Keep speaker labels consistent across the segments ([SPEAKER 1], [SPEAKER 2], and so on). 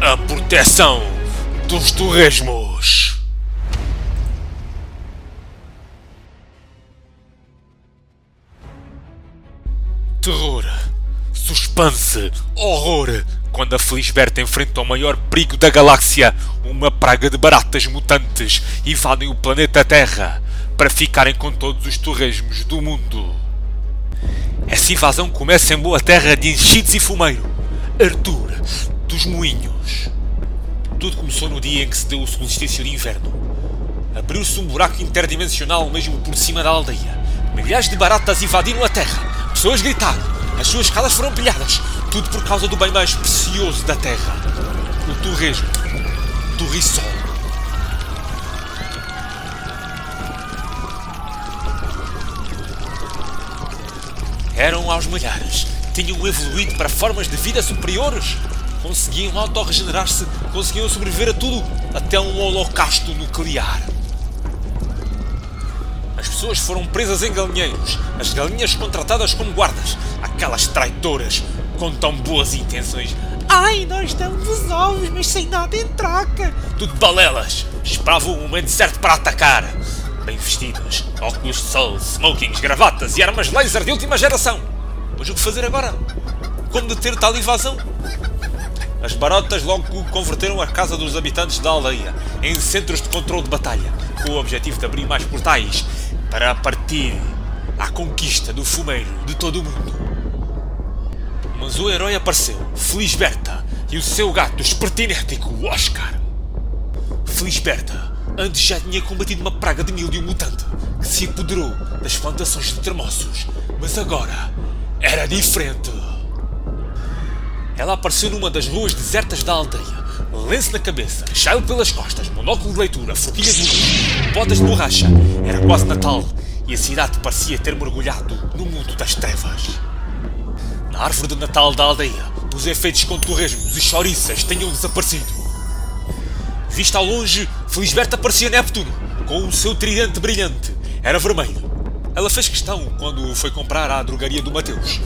[SPEAKER 1] A proteção dos torresmos. Terror, suspense, horror. Quando a Felisberta enfrenta o maior perigo da galáxia, uma praga de baratas mutantes invadem o planeta Terra para ficarem com todos os torresmos do mundo. Essa invasão começa em boa terra de enchidos e fumeiro. Arthur, dos moinhos. Tudo começou no dia em que se deu o solstício de inverno. Abriu-se um buraco interdimensional mesmo por cima da aldeia. Milhares de baratas invadiram a terra. Pessoas gritaram. As suas escadas foram pilhadas. Tudo por causa do bem mais precioso da terra. O torresmo. Torrissol. Eram aos milhares. Tinham evoluído para formas de vida superiores. Conseguiam autorregenerar-se. Conseguiam sobreviver a tudo. Até um holocausto nuclear. As pessoas foram presas em galinheiros. As galinhas contratadas como guardas. Aquelas traitoras com tão boas intenções. Ai, nós damos os ovos, mas sem nada em troca. Tudo balelas. Esperavam o momento certo para atacar. Bem vestidos, óculos de sol, smokings, gravatas e armas laser de última geração. Mas o que fazer agora? Como deter tal invasão? As barotas logo converteram a casa dos habitantes da aldeia em centros de controle de batalha, com o objetivo de abrir mais portais para partir à conquista do fumeiro de todo o mundo. Mas o herói apareceu, Felisberta, e o seu gato espertinético, Oscar. Felisberta antes já tinha combatido uma praga de milho mutante que se apoderou das plantações de termossos, mas agora era diferente. Ela apareceu numa das ruas desertas da aldeia, lenço na cabeça, chale pelas costas, monóculo de leitura, forquilha de luz, botas de borracha. Era quase Natal e a cidade parecia ter mergulhado no mundo das trevas. Na árvore de Natal da aldeia, os efeitos com torresmos e chouriças tinham desaparecido. Vista ao longe, Felisberta parecia Neptuno, com o seu tridente brilhante. Era vermelho. Ela fez questão quando foi comprar à drogaria do Mateus.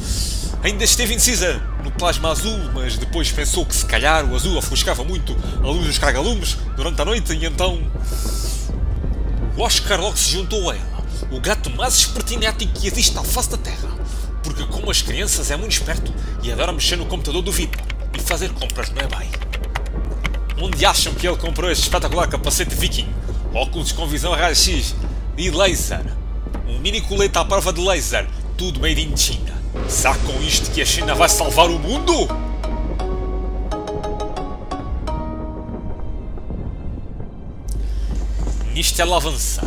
[SPEAKER 1] Ainda esteve indecisa no plasma azul, mas depois pensou que se calhar o azul ofuscava muito a luz dos cargalumes durante a noite e então. O Oscar logo se juntou a ela, o gato mais espertinético que existe à face da Terra. Porque, como as crianças, é muito esperto e adora mexer no computador do vidro e fazer compras não é bem. Onde acham que ele comprou este espetacular capacete viking? Óculos com visão raio-x e laser. Um mini colete à prova de laser, tudo made in China. Será com isto que a China vai salvar o mundo? Nisto ela avança,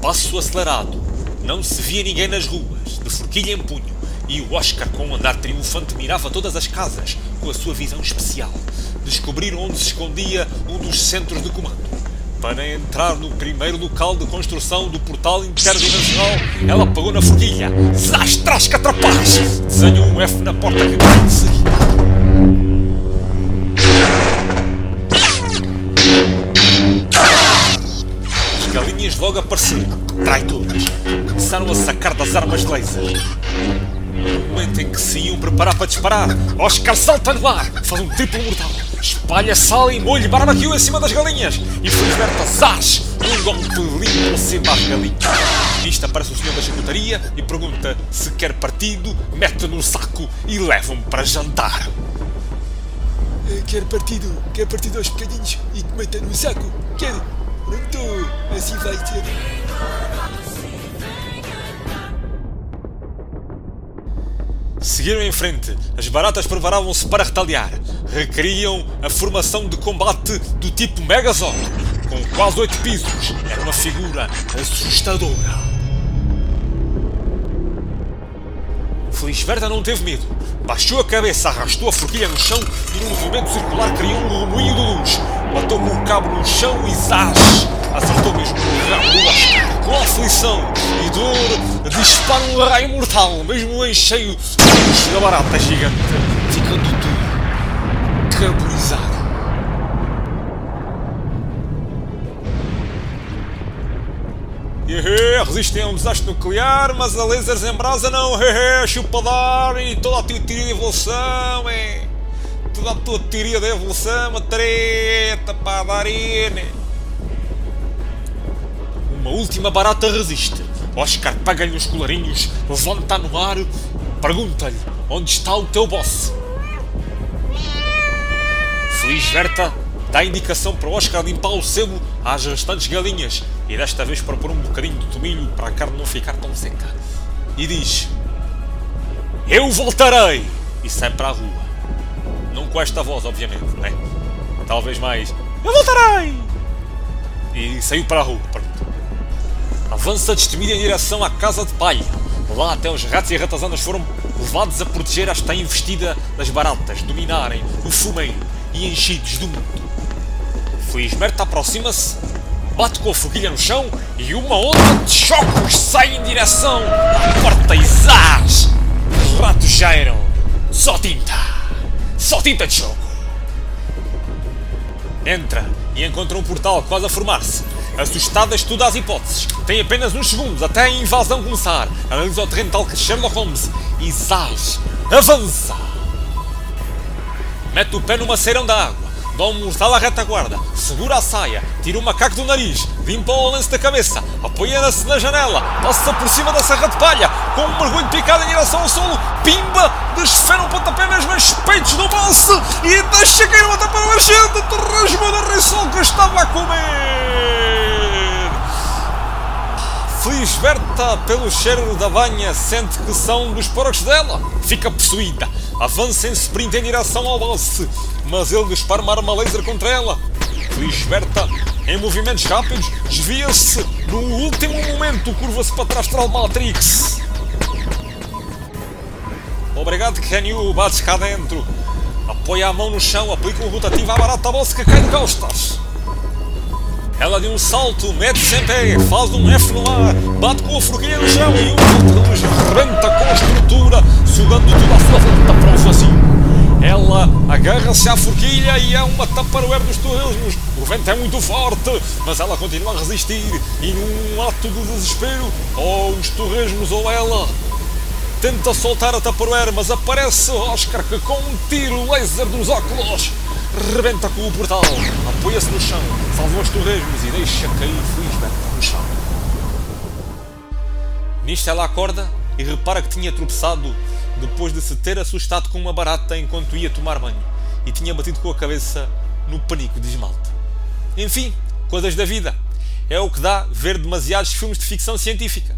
[SPEAKER 1] passo acelerado, não se via ninguém nas ruas, de forquilha em punho, e o Oscar com um andar triunfante mirava todas as casas com a sua visão especial. Descobriram onde se escondia um dos centros de comando. Para entrar no primeiro local de construção do portal interdimensional, ela pegou na forquilha. Zás, trasca, trapaz! Desenhou um F na porta que de seguir. As galinhas logo apareceram, traitoras. Começaram a sacar das armas laser. No momento em que se iam preparar para disparar, Oscar salta no ar, faz um triplo mortal, espalha sal e molho barbecue em cima das galinhas e Felisberta zás, um golpe limpo por cima às galinhas. Nisto aparece o senhor da chacutaria e pergunta se quer partido, mete no saco e leva-me para jantar.
[SPEAKER 2] Quer partido, quer partido aos bocadinhos e que meta no saco. Quer? Não estou, assim vai ser.
[SPEAKER 1] Seguiram em frente, as baratas preparavam-se para retaliar. Requeriam a formação de combate do tipo Megazord, com quase oito pisos. Era uma figura assustadora. Felisberta não teve medo. Baixou a cabeça, arrastou a forquilha no chão e num movimento circular criou um remoinho de luz. Bateu com o cabo no chão e zás! Acertou mesmo no rabo do Oscar. Com aflição e dor, dispara um raio mortal, mesmo em cheio de da barata gigante, ficando tudo carbonizado. Hehe, resistem a um desastre nuclear, mas a lasers em brasa não. Hehe, chupa dar e toda a teoria de evolução. É. Tudo a tua teoria da evolução uma treta para dar Uma última barata resiste. Oscar pega-lhe os colarinhos, levanta no ar, pergunta-lhe onde está o teu boss. Feliz Verta dá indicação para Oscar limpar o sebo às restantes galinhas e desta vez para pôr um bocadinho de tomilho para a carne não ficar tão seca. E diz: Eu voltarei! E sai para a rua. Não com esta voz, obviamente, né? Talvez mais: Eu voltarei! E saiu para a rua. Pronto. Avança destemida em direção à casa de palha. Lá até os ratos e ratazanas foram levados a proteger esta investida das baratas, dominarem o fumeiro e enchidos do mundo. Felisberto aproxima-se, bate com a foguilha no chão e uma onda de chocos sai em direção à porta zás! Os ratos já eram só tinta! Só tinta de choco! Entra e encontra um portal quase a formar-se. Assustado estuda as hipóteses. Tem apenas uns segundos até a invasão começar. Analisa o terreno tal que Sherlock Holmes zás! Avança! Mete o pé numa ceirão da água dá um mortal à retaguarda, segura a saia, tira o macaco do nariz, limpa o lance da cabeça, apoia-se na janela, passa por cima da serra de palha, com um mergulho picado em direção ao solo, pimba, desfera um pontapé mesmo nos peitos do bolso e deixa cair uma tapa no agente, terrasma da Rissol que estava a comer. Felisberta, pelo cheiro da banha, sente que são dos porcos dela. Fica possuída. Avança em sprint em direção ao lance mas ele dispara uma arma laser contra ela. Felisberta, em movimentos rápidos, desvia-se. No último momento, curva-se para trás para o Matrix. Obrigado, Kenyu. Bates cá dentro. Apoia a mão no chão, aplica um rotativo à barata bolsa que cai de costas. Ela de um salto, mete-se em pé, faz um F no ar, bate com a forquilha no chão e um luz rebenta com a estrutura, sugando tudo à sua volta para o vazio. Ela agarra-se à forquilha e é uma taparoeira dos torresmos. O vento é muito forte, mas ela continua a resistir. E num ato de desespero, ou os torresmos ou ela, tenta soltar a taparoeira, mas aparece Oscar que com um tiro laser dos óculos rebenta com o portal, apoia-se no chão, salva os torresmos e deixa cair felizmente no chão. Nisto ela acorda e repara que tinha tropeçado depois de se ter assustado com uma barata enquanto ia tomar banho e tinha batido com a cabeça no panico de esmalte. Enfim, coisas da vida. É o que dá ver demasiados filmes de ficção científica.